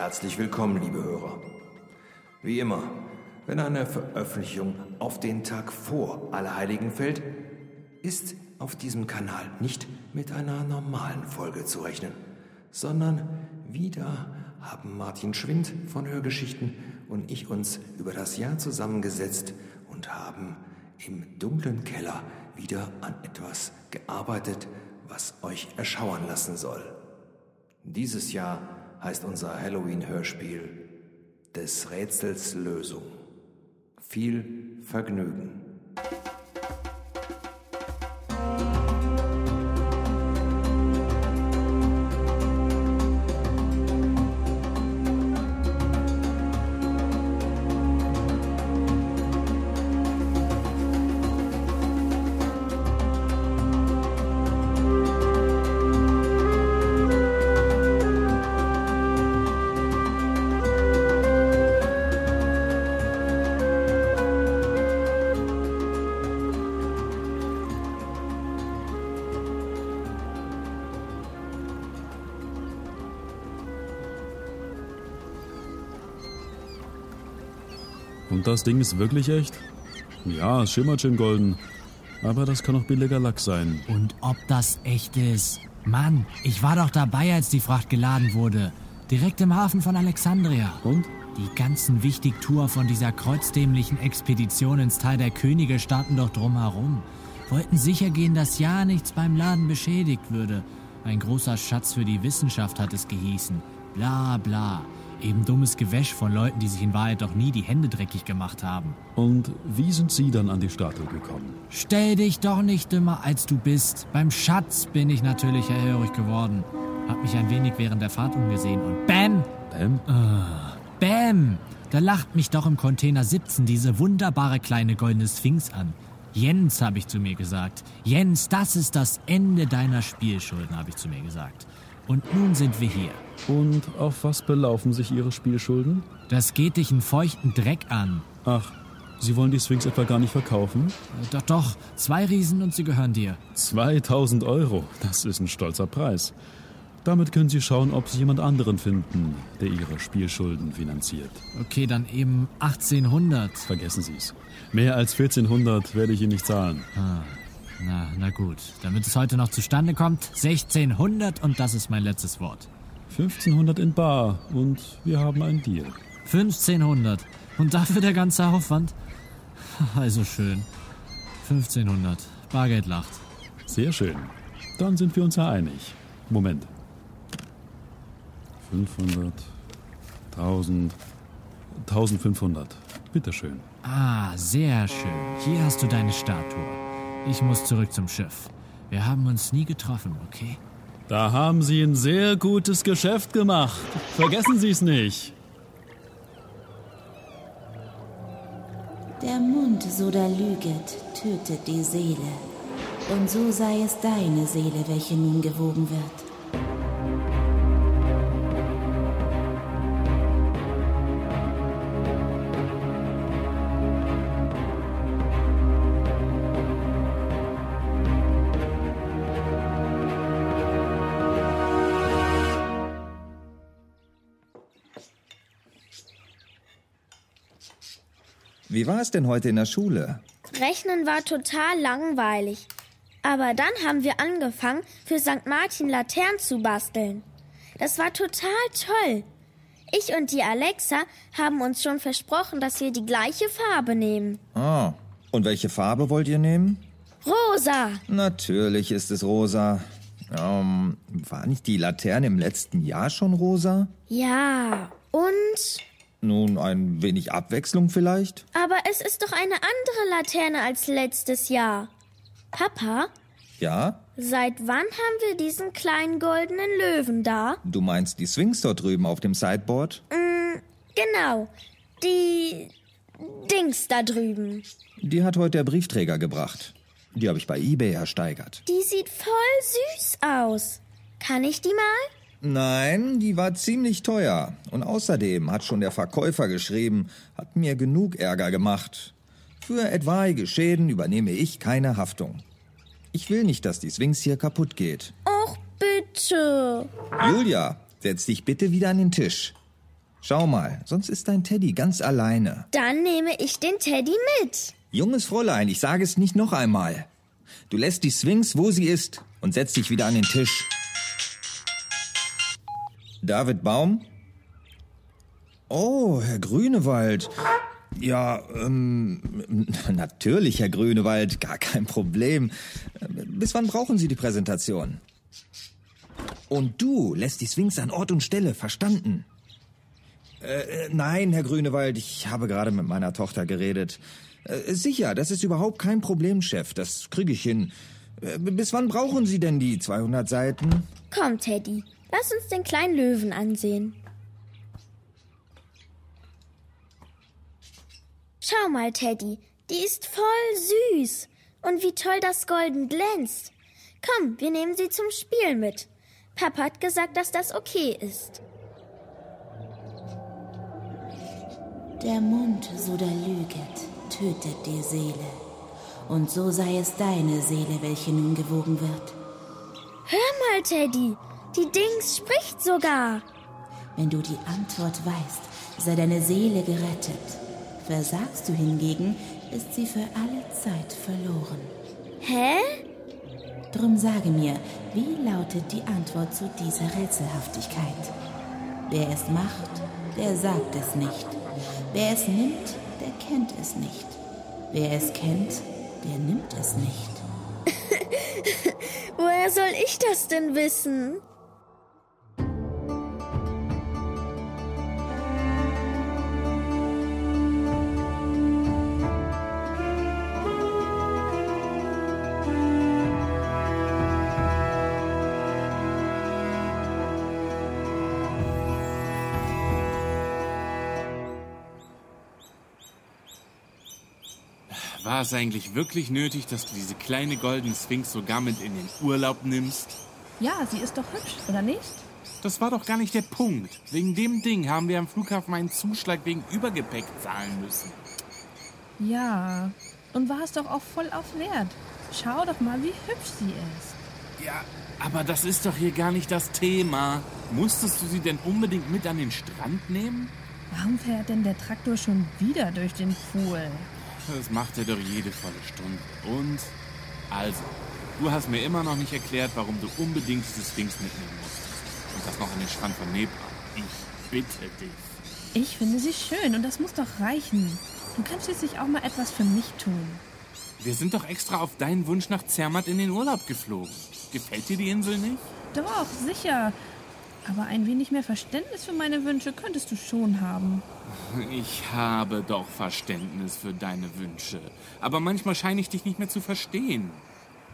Herzlich willkommen, liebe Hörer. Wie immer, wenn eine Veröffentlichung auf den Tag vor Allerheiligen fällt, ist auf diesem Kanal nicht mit einer normalen Folge zu rechnen, sondern wieder haben Martin Schwind von Hörgeschichten und ich uns über das Jahr zusammengesetzt und haben im dunklen Keller wieder an etwas gearbeitet, was euch erschauern lassen soll. Dieses Jahr heißt unser Halloween-Hörspiel des Rätsels Lösung. Viel Vergnügen. Und das Ding ist wirklich echt? Ja, es schimmert schön golden. Aber das kann auch billiger Lack sein. Und ob das echt ist? Mann, ich war doch dabei, als die Fracht geladen wurde. Direkt im Hafen von Alexandria. Und? Die ganzen Wichtigtour von dieser kreuzdämlichen Expedition ins Tal der Könige standen doch drumherum. Wollten sicher gehen, dass ja nichts beim Laden beschädigt würde. Ein großer Schatz für die Wissenschaft hat es gehießen. Bla bla. Eben dummes Gewäsch von Leuten, die sich in Wahrheit doch nie die Hände dreckig gemacht haben. Und wie sind Sie dann an die Statue gekommen? Stell dich doch nicht dümmer, als du bist. Beim Schatz bin ich natürlich hellhörig geworden. Hab mich ein wenig während der Fahrt umgesehen und BÄM! Bam? BÄM! Da lacht mich doch im Container 17 diese wunderbare kleine goldene Sphinx an. Jens, habe ich zu mir gesagt. Jens, das ist das Ende deiner Spielschulden, habe ich zu mir gesagt. Und nun sind wir hier. Und auf was belaufen sich Ihre Spielschulden? Das geht dich einen feuchten Dreck an. Ach, Sie wollen die Sphinx etwa gar nicht verkaufen? Äh, Doch, doch, zwei Riesen und sie gehören dir. 2000 Euro, das ist ein stolzer Preis. Damit können Sie schauen, ob Sie jemand anderen finden, der Ihre Spielschulden finanziert. Okay, dann eben 1800. Vergessen Sie es. Mehr als 1400 werde ich Ihnen nicht zahlen. Na, na gut. Damit es heute noch zustande kommt, 1600 und das ist mein letztes Wort. 1500 in Bar und wir haben einen Deal. 1500. Und dafür der ganze Aufwand? Also schön. 1500. Bargeld lacht. Sehr schön. Dann sind wir uns ja einig. Moment. 500, 1000, 1500. Bitteschön. Ah, sehr schön. Hier hast du deine Statue. Ich muss zurück zum Schiff. Wir haben uns nie getroffen, okay? Da haben Sie ein sehr gutes Geschäft gemacht. Vergessen Sie es nicht. Der Mund, so da lüget, tötet die Seele. Und so sei es deine Seele, welche nun gewogen wird. Wie war es denn heute in der Schule? Rechnen war total langweilig. Aber dann haben wir angefangen, für St. Martin Laternen zu basteln. Das war total toll. Ich und die Alexa haben uns schon versprochen, dass wir die gleiche Farbe nehmen. Ah, und welche Farbe wollt ihr nehmen? Rosa. Natürlich ist es rosa. Ähm, war nicht die Laterne im letzten Jahr schon rosa? Ja. Und? Nun, ein wenig Abwechslung vielleicht? Aber es ist doch eine andere Laterne als letztes Jahr. Papa, Ja? seit wann haben wir diesen kleinen goldenen Löwen da? Du meinst die Sphinx dort drüben auf dem Sideboard? Genau. Die Dings da drüben. Die hat heute der Briefträger gebracht. Die habe ich bei eBay ersteigert. Die sieht voll süß aus. Kann ich die mal? Nein, die war ziemlich teuer. Und außerdem hat schon der Verkäufer geschrieben, hat mir genug Ärger gemacht. Für etwaige Schäden übernehme ich keine Haftung. Ich will nicht, dass die Sphinx hier kaputt geht. Och, bitte. Julia, setz dich bitte wieder an den Tisch. Schau mal, sonst ist dein Teddy ganz alleine. Dann nehme ich den Teddy mit. Junges Fräulein, ich sage es nicht noch einmal. Du lässt die Sphinx, wo sie ist, und setzt dich wieder an den Tisch. David Baum? Oh, Herr Grünewald. Ja, ähm, natürlich, Herr Grünewald, gar kein Problem. Bis wann brauchen Sie die Präsentation? Und du lässt die Sphinx an Ort und Stelle, verstanden? Äh, nein, Herr Grünewald, ich habe gerade mit meiner Tochter geredet. Äh, sicher, das ist überhaupt kein Problem, Chef. Das kriege ich hin. Äh, bis wann brauchen Sie denn die 200 Seiten? Komm, Teddy, lass uns den kleinen Löwen ansehen. Schau mal, Teddy, die ist voll süß. Und wie toll das Golden glänzt. Komm, wir nehmen sie zum Spiel mit. Papa hat gesagt, dass das okay ist. Der Mund, so da lüget, tötet die Seele. Und so sei es deine Seele, welche nun gewogen wird. Hör mal, Teddy, die Dings spricht sogar. Wenn du die Antwort weißt, sei deine Seele gerettet. Versagst du hingegen, ist sie für alle Zeit verloren. Hä? Drum sage mir, wie lautet die Antwort zu dieser Rätselhaftigkeit? Wer es macht, der sagt es nicht. Wer es nimmt, der kennt es nicht. Wer es kennt, der nimmt es nicht. Woher soll ich das denn wissen? War es eigentlich wirklich nötig, dass du diese kleine goldene Sphinx sogar mit in den Urlaub nimmst? Ja, sie ist doch hübsch, oder nicht? Das war doch gar nicht der Punkt. Wegen dem Ding haben wir am Flughafen einen Zuschlag wegen Übergepäck zahlen müssen. Ja, und war es doch auch voll auf Wert. Schau doch mal, wie hübsch sie ist. Ja, aber das ist doch hier gar nicht das Thema. Musstest du sie denn unbedingt mit an den Strand nehmen? Warum fährt denn der Traktor schon wieder durch den Pool? Das macht er doch jede volle Stunde. Und? Also, du hast mir immer noch nicht erklärt, warum du unbedingt dieses Dings mitnehmen musstest. Und das noch in den Schrank von Nebra. Ich bitte dich. Ich finde sie schön und das muss doch reichen. Du kannst schließlich auch mal etwas für mich tun. Wir sind doch extra auf deinen Wunsch nach Zermatt in den Urlaub geflogen. Gefällt dir die Insel nicht? Doch, sicher. Aber ein wenig mehr Verständnis für meine Wünsche könntest du schon haben. Ich habe doch Verständnis für deine Wünsche. Aber manchmal scheine ich dich nicht mehr zu verstehen.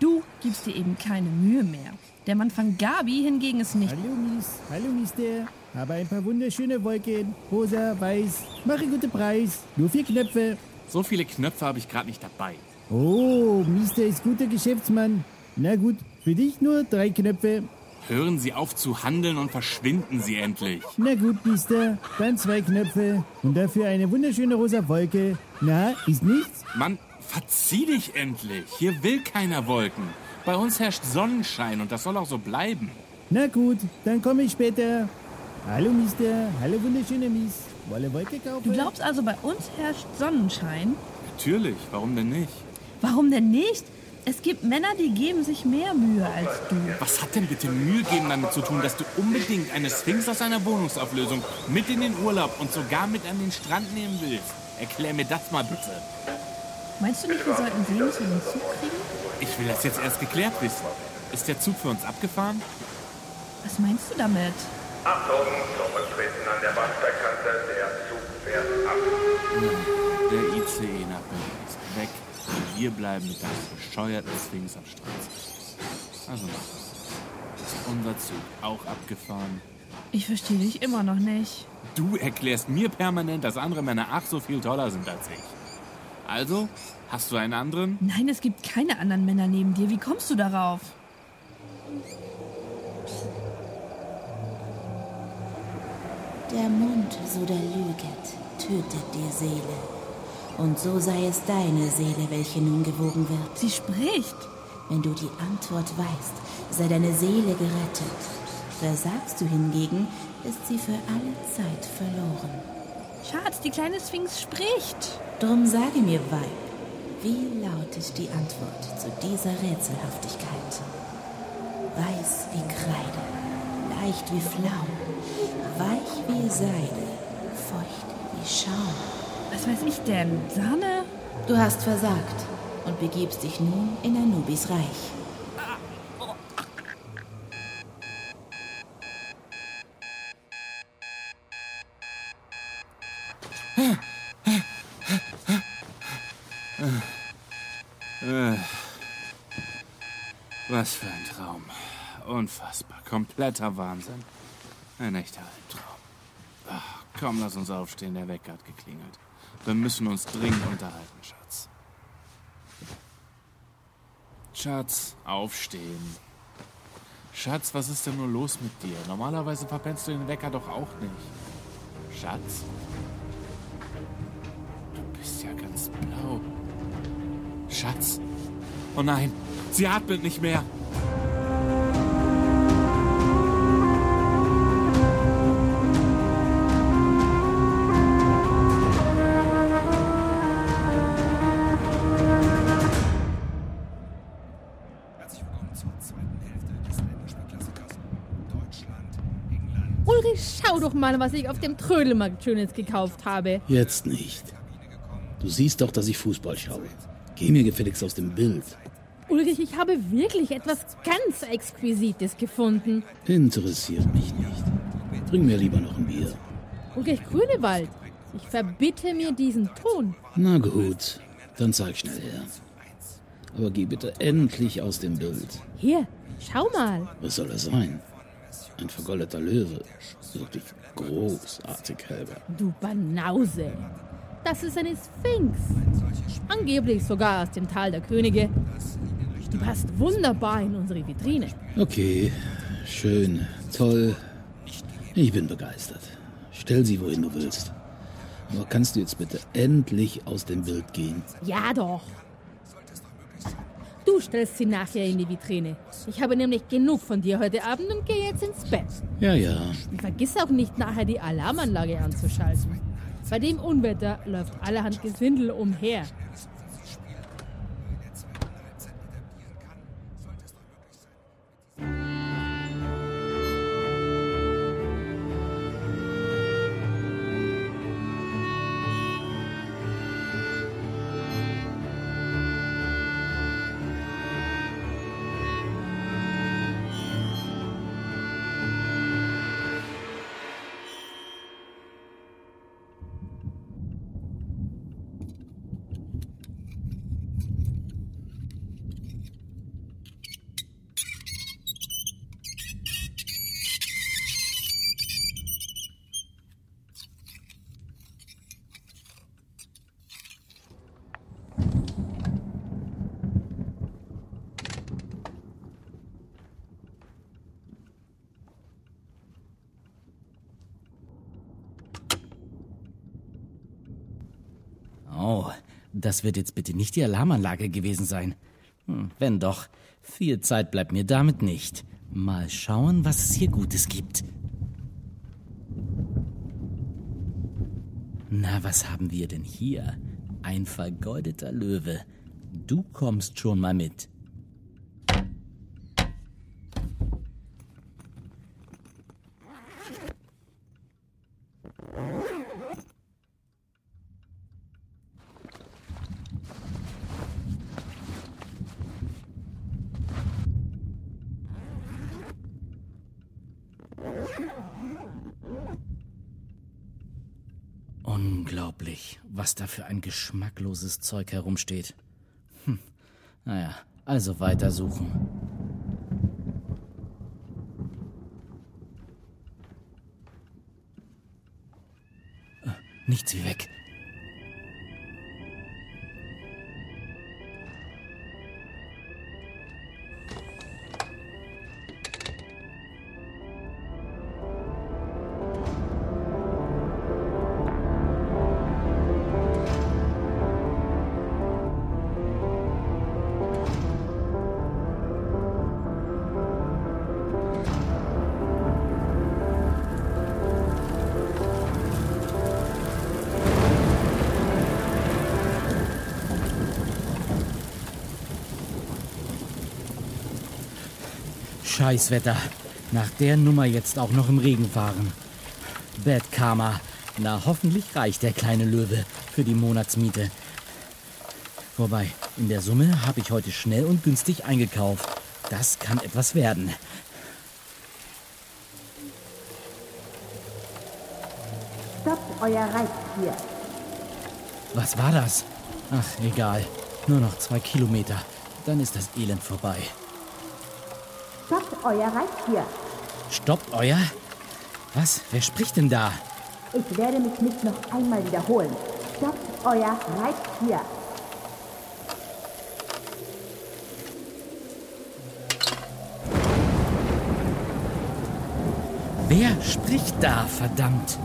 Du gibst dir eben keine Mühe mehr. Der Mann von Gabi hingegen ist nicht. Hallo Mies, hallo Mister. Habe ein paar wunderschöne Wolken. Rosa, weiß. Mache guten Preis. Nur vier Knöpfe. So viele Knöpfe habe ich gerade nicht dabei. Oh, Mister ist guter Geschäftsmann. Na gut, für dich nur drei Knöpfe. Hören Sie auf zu handeln und verschwinden Sie endlich. Na gut, Mister. Dann zwei Knöpfe. Und dafür eine wunderschöne rosa Wolke. Na, ist nichts? Mann, verzieh dich endlich. Hier will keiner Wolken. Bei uns herrscht Sonnenschein und das soll auch so bleiben. Na gut, dann komme ich später. Hallo, Mister. Hallo, wunderschöne Mies. Wolle Wolke kaufen? Du glaubst also, bei uns herrscht Sonnenschein? Natürlich, warum denn nicht? Warum denn nicht? Es gibt Männer, die geben sich mehr Mühe als du. Was hat denn bitte Mühe geben damit zu tun, dass du unbedingt eine Sphinx aus einer Wohnungsauflösung mit in den Urlaub und sogar mit an den Strand nehmen willst? Erklär mir das mal bitte. Meinst du nicht, wir sollten sehen, dass wir den Zug kriegen? Ich will das jetzt erst geklärt wissen. Ist der Zug für uns abgefahren? Was meinst du damit? Achtung, zurücktreten an der Bahnsteigkante. Der Zug fährt ab. Der ICE nach Berlin wir bleiben mit deinem bescheuerten Sphinx am Strand. Also mach das. Ist unser Zug auch abgefahren? Ich verstehe dich immer noch nicht. Du erklärst mir permanent, dass andere Männer ach so viel toller sind als ich. Also, hast du einen anderen? Nein, es gibt keine anderen Männer neben dir. Wie kommst du darauf? Der Mund, so da lüget, tötet die Seele. Und so sei es deine Seele, welche nun gewogen wird. Sie spricht. Wenn du die Antwort weißt, sei deine Seele gerettet. Versagst du hingegen, ist sie für alle Zeit verloren. Schatz, die kleine Sphinx spricht. Drum sage mir, Weib, wie lautet die Antwort zu dieser Rätselhaftigkeit? Weiß wie Kreide, leicht wie Flaum, weich wie Seide, feucht wie Schaum. Was weiß ich denn? Sahne? Du hast versagt und begibst dich nun in Anubis Reich. Was für ein Traum. Unfassbar. Kompletter Wahnsinn. Ein echter Albtraum. Ach, komm, lass uns aufstehen. Der Wecker hat geklingelt. Wir müssen uns dringend unterhalten, Schatz. Schatz, aufstehen. Schatz, was ist denn nur los mit dir? Normalerweise verpennst du den Wecker doch auch nicht. Schatz? Du bist ja ganz blau. Schatz? Oh nein, sie atmet nicht mehr. Schau doch mal, was ich auf dem Trödelmarkt Schönes gekauft habe. Jetzt nicht. Du siehst doch, dass ich Fußball schaue. Geh mir gefälligst aus dem Bild. Ulrich, ich habe wirklich etwas ganz Exquisites gefunden. Interessiert mich nicht. Bring mir lieber noch ein Bier. Ulrich Grünewald, ich verbitte mir diesen Ton. Na gut, dann zeig schnell her. Aber geh bitte endlich aus dem Bild. Hier, schau mal. Was soll das sein? Ein vergoldeter Löwe. Wirklich großartig, Helga. Du Banause. Das ist eine Sphinx. Angeblich sogar aus dem Tal der Könige. Du passt wunderbar in unsere Vitrine. Okay, schön, toll. Ich bin begeistert. Stell sie, wohin du willst. Aber kannst du jetzt bitte endlich aus dem Bild gehen? Ja doch. Du stellst sie nachher in die Vitrine. Ich habe nämlich genug von dir heute Abend und gehe jetzt ins Bett. Ja, ja. Und vergiss auch nicht, nachher die Alarmanlage anzuschalten. Bei dem Unwetter läuft allerhand Gesindel umher. Das wird jetzt bitte nicht die Alarmanlage gewesen sein. Hm, wenn doch, viel Zeit bleibt mir damit nicht. Mal schauen, was es hier Gutes gibt. Na, was haben wir denn hier? Ein vergoldeter Löwe. Du kommst schon mal mit. Unglaublich, was da für ein geschmackloses Zeug herumsteht. Hm. Naja, also weitersuchen. Äh, Nichts wie weg. Scheißwetter. Nach der Nummer jetzt auch noch im Regen fahren. Bad Karma. Na, hoffentlich reicht der kleine Löwe für die Monatsmiete. Wobei, in der Summe habe ich heute schnell und günstig eingekauft. Das kann etwas werden. Stoppt euer Reittier. Was war das? Ach, egal. Nur noch zwei Kilometer. Dann ist das Elend vorbei. Stoppt euer Reittier. Stoppt euer? Was? Wer spricht denn da? Ich werde mich nicht noch einmal wiederholen. Stoppt euer Reittier. Wer spricht da, verdammt?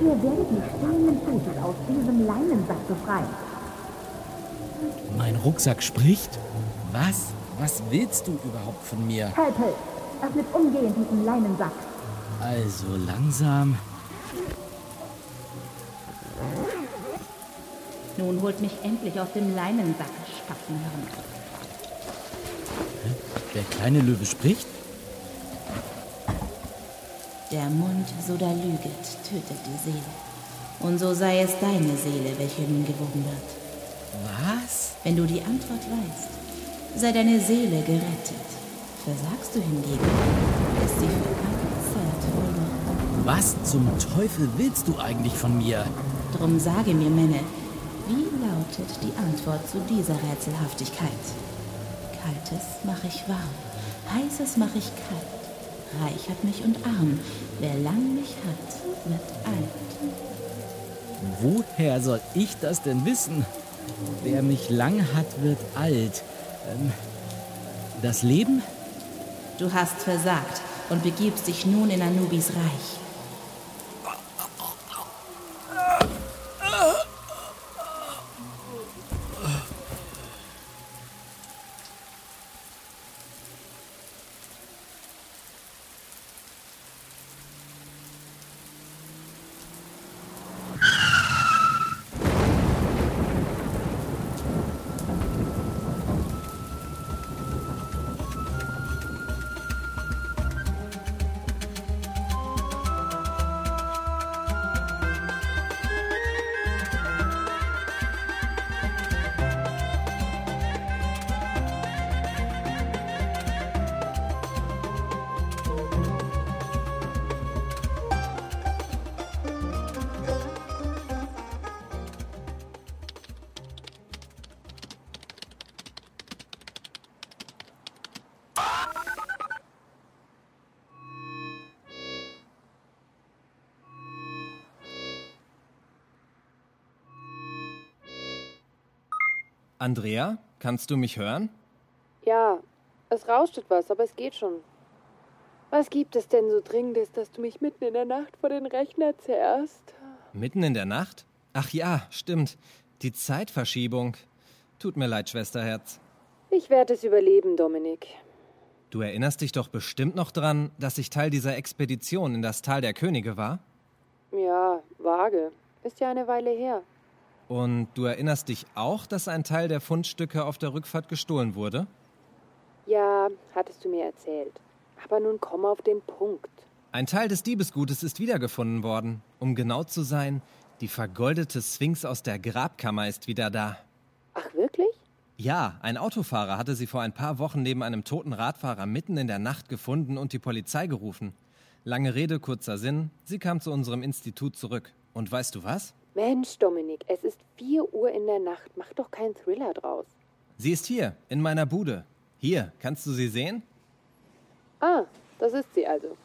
Ihr werdet mich stehenden Fußes aus diesem Leinensack befreien. Mein Rucksack spricht? Was? Was willst du überhaupt von mir? Kalpel, öffnet umgehend diesen Leinensack. Also langsam. Nun holt mich endlich aus dem Leinensack, Spatzenhirn. Der kleine Löwe spricht? Der Mund, so da lüget, tötet die Seele. Und so sei es deine Seele, welche nun gewogen wird. Was? Wenn du die Antwort weißt, sei deine Seele gerettet. Versagst du hingegen, ist sie für alle Zeit verloren. Was zum Teufel willst du eigentlich von mir? Drum sage mir, Menne, wie lautet die Antwort zu dieser Rätselhaftigkeit? Kaltes mache ich warm, heißes mache ich kalt. Reich hat mich und arm. Wer lang mich hat, wird alt. Woher soll ich das denn wissen? Wer mich lang hat, wird alt. Ähm, das Leben? Du hast versagt und begibst dich nun in Anubis Reich. Andrea, kannst du mich hören? Ja, es rauscht etwas, aber es geht schon. Was gibt es denn so Dringendes, dass du mich mitten in der Nacht vor den Rechner zerrst? Mitten in der Nacht? Ach ja, stimmt. Die Zeitverschiebung. Tut mir leid, Schwesterherz. Ich werde es überleben, Dominik. Du erinnerst dich doch bestimmt noch dran, dass ich Teil dieser Expedition in das Tal der Könige war? Ja, vage. Ist ja eine Weile her. Und du erinnerst dich auch, dass ein Teil der Fundstücke auf der Rückfahrt gestohlen wurde? Ja, hattest du mir erzählt. Aber nun komm auf den Punkt. Ein Teil des Diebesgutes ist wiedergefunden worden. Um genau zu sein, die vergoldete Sphinx aus der Grabkammer ist wieder da. Ach, wirklich? Ja, ein Autofahrer hatte sie vor ein paar Wochen neben einem toten Radfahrer mitten in der Nacht gefunden und die Polizei gerufen. Lange Rede, kurzer Sinn, sie kam zu unserem Institut zurück. Und weißt du was? Mensch, Dominik, es ist 4 Uhr in der Nacht. Mach doch keinen Thriller draus. Sie ist hier, in meiner Bude. Hier, kannst du sie sehen? Ah, das ist sie also.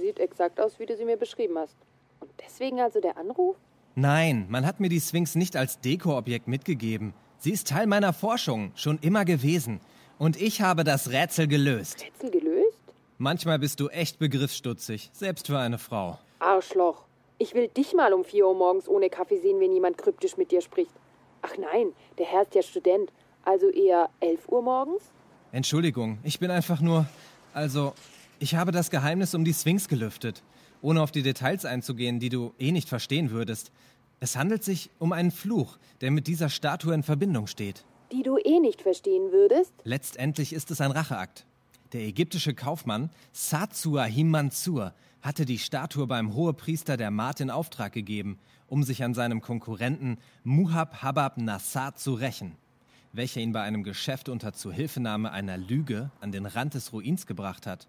Sieht exakt aus, wie du sie mir beschrieben hast. Und deswegen also der Anruf? Nein, man hat mir die Sphinx nicht als Dekoobjekt mitgegeben. Sie ist Teil meiner Forschung, schon immer gewesen. Und ich habe das Rätsel gelöst. Rätsel gelöst? Manchmal bist du echt begriffsstutzig, selbst für eine Frau. Arschloch. Ich will dich mal um 4 Uhr morgens ohne Kaffee sehen, wenn jemand kryptisch mit dir spricht. Ach nein, der Herr ist ja Student. Also eher 11 Uhr morgens? Entschuldigung, ich bin einfach nur. Also, ich habe das Geheimnis um die Sphinx gelüftet, ohne auf die Details einzugehen, die du eh nicht verstehen würdest. Es handelt sich um einen Fluch, der mit dieser Statue in Verbindung steht. Die du eh nicht verstehen würdest? Letztendlich ist es ein Racheakt. Der ägyptische Kaufmann Satsua Himansur hatte die Statue beim Hohepriester der Maat in Auftrag gegeben, um sich an seinem Konkurrenten Muhab Habab Nassar zu rächen, welcher ihn bei einem Geschäft unter Zuhilfenahme einer Lüge an den Rand des Ruins gebracht hat.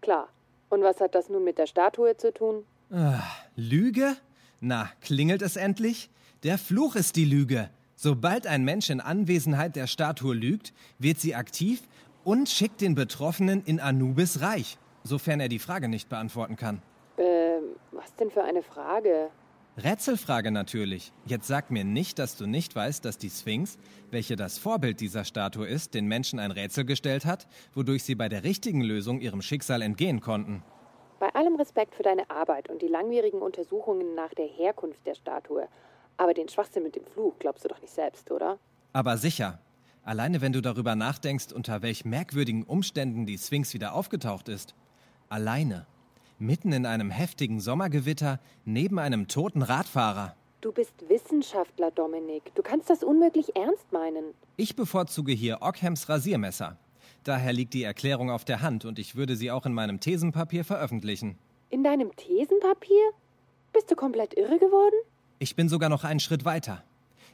Klar. Und was hat das nun mit der Statue zu tun? Ah, Lüge? Na, klingelt es endlich? Der Fluch ist die Lüge. Sobald ein Mensch in Anwesenheit der Statue lügt, wird sie aktiv und schickt den Betroffenen in Anubis Reich, sofern er die Frage nicht beantworten kann. Ähm, was denn für eine Frage? Rätselfrage natürlich. Jetzt sag mir nicht, dass du nicht weißt, dass die Sphinx, welche das Vorbild dieser Statue ist, den Menschen ein Rätsel gestellt hat, wodurch sie bei der richtigen Lösung ihrem Schicksal entgehen konnten. Bei allem Respekt für deine Arbeit und die langwierigen Untersuchungen nach der Herkunft der Statue, aber den Schwachsinn mit dem Fluch glaubst du doch nicht selbst, oder? Aber sicher. Alleine wenn du darüber nachdenkst, unter welch merkwürdigen Umständen die Sphinx wieder aufgetaucht ist. Alleine. Mitten in einem heftigen Sommergewitter, neben einem toten Radfahrer. Du bist Wissenschaftler, Dominik. Du kannst das unmöglich ernst meinen. Ich bevorzuge hier Ockhams Rasiermesser. Daher liegt die Erklärung auf der Hand und ich würde sie auch in meinem Thesenpapier veröffentlichen. In deinem Thesenpapier? Bist du komplett irre geworden? Ich bin sogar noch einen Schritt weiter.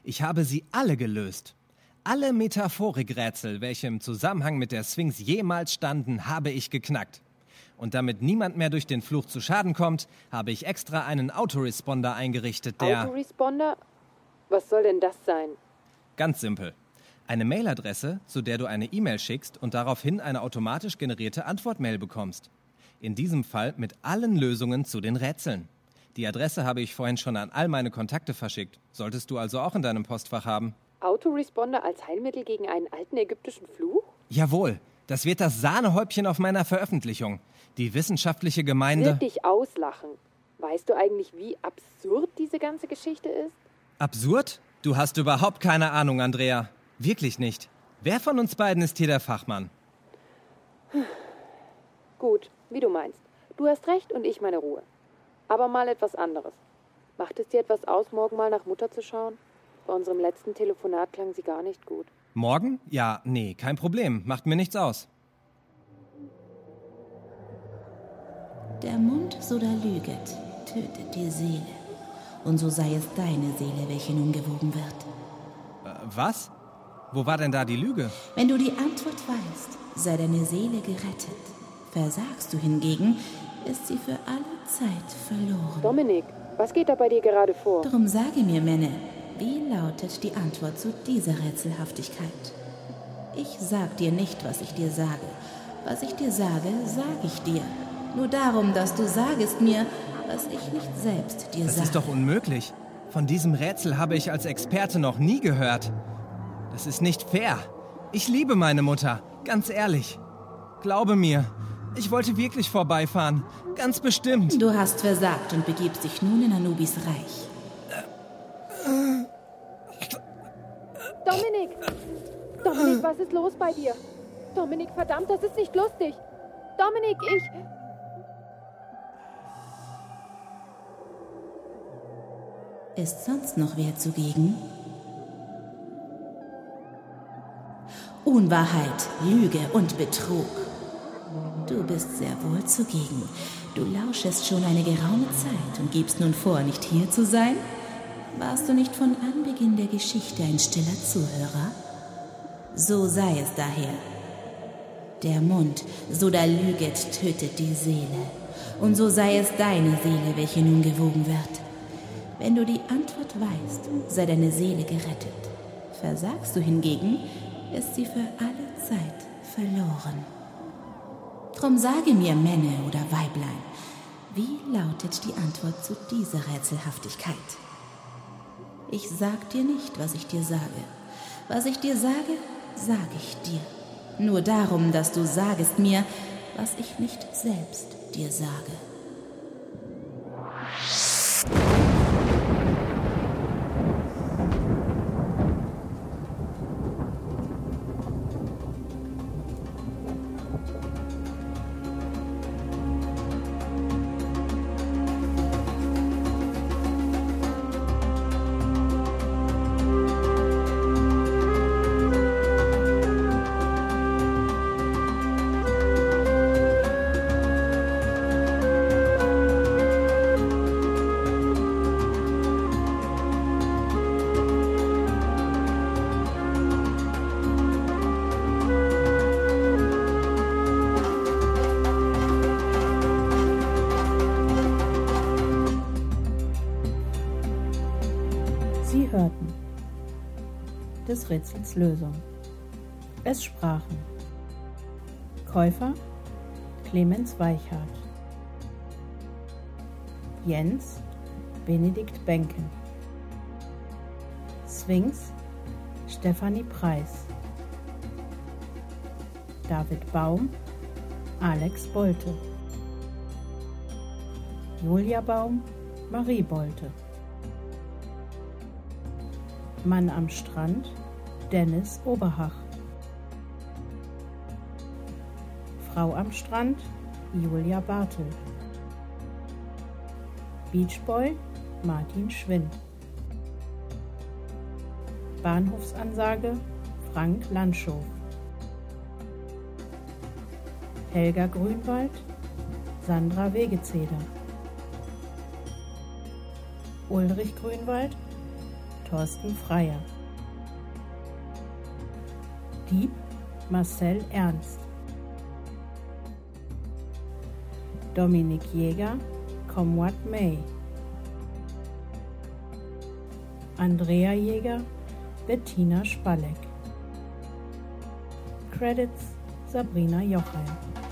Ich habe sie alle gelöst. Alle Metaphorikrätsel, welche im Zusammenhang mit der Sphinx jemals standen, habe ich geknackt. Und damit niemand mehr durch den Fluch zu Schaden kommt, habe ich extra einen Autoresponder eingerichtet, der. Autoresponder? Was soll denn das sein? Ganz simpel. Eine Mailadresse, zu der du eine E-Mail schickst und daraufhin eine automatisch generierte Antwortmail bekommst. In diesem Fall mit allen Lösungen zu den Rätseln. Die Adresse habe ich vorhin schon an all meine Kontakte verschickt. Solltest du also auch in deinem Postfach haben. Autoresponder als Heilmittel gegen einen alten ägyptischen Fluch? Jawohl, das wird das Sahnehäubchen auf meiner Veröffentlichung. Die wissenschaftliche Gemeinde. Wird dich auslachen. Weißt du eigentlich, wie absurd diese ganze Geschichte ist? Absurd? Du hast überhaupt keine Ahnung, Andrea. Wirklich nicht. Wer von uns beiden ist hier der Fachmann? Gut, wie du meinst. Du hast recht und ich meine Ruhe. Aber mal etwas anderes. Macht es dir etwas aus, morgen mal nach Mutter zu schauen? Bei unserem letzten Telefonat klang sie gar nicht gut. Morgen? Ja, nee, kein Problem. Macht mir nichts aus. Der Mund, so da lüget, tötet die Seele. Und so sei es deine Seele, welche nun gewogen wird. Äh, was? Wo war denn da die Lüge? Wenn du die Antwort weißt, sei deine Seele gerettet. Versagst du hingegen, ist sie für alle Zeit verloren. Dominik, was geht da bei dir gerade vor? Darum sage mir, Menne, wie lautet die Antwort zu dieser Rätselhaftigkeit? Ich sag dir nicht, was ich dir sage. Was ich dir sage, sag ich dir. Nur darum, dass du sagest mir, was ich nicht selbst dir das sage. Das ist doch unmöglich. Von diesem Rätsel habe ich als Experte noch nie gehört. Das ist nicht fair. Ich liebe meine Mutter, ganz ehrlich. Glaube mir, ich wollte wirklich vorbeifahren. Ganz bestimmt. Du hast versagt und begibst dich nun in Anubis Reich. Dominik! Dominik, was ist los bei dir? Dominik, verdammt, das ist nicht lustig. Dominik, ich. Ist sonst noch wer zugegen? Unwahrheit, Lüge und Betrug. Du bist sehr wohl zugegen. Du lauschest schon eine geraume Zeit und gibst nun vor, nicht hier zu sein? Warst du nicht von Anbeginn der Geschichte ein stiller Zuhörer? So sei es daher. Der Mund, so da lüget, tötet die Seele. Und so sei es deine Seele, welche nun gewogen wird. Wenn du die Antwort weißt, sei deine Seele gerettet. Versagst du hingegen, ist sie für alle Zeit verloren. Drum sage mir, Männe oder Weiblein, wie lautet die Antwort zu dieser Rätselhaftigkeit? Ich sag dir nicht, was ich dir sage. Was ich dir sage, sage ich dir. Nur darum, dass du sagest mir, was ich nicht selbst dir sage. Des Rätsels Lösung. Es sprachen Käufer Clemens Weichhardt, Jens Benedikt Benken, Sphinx Stefanie Preis, David Baum Alex Bolte, Julia Baum Marie Bolte. Mann am Strand, Dennis Oberhach. Frau am Strand, Julia Bartel. Beachboy, Martin Schwind. Bahnhofsansage, Frank Landschow. Helga Grünwald, Sandra Wegezeder. Ulrich Grünwald, Thorsten Freier. Dieb Marcel Ernst. Dominik Jäger, Come What May. Andrea Jäger, Bettina Spalleck. Credits Sabrina Jochheim.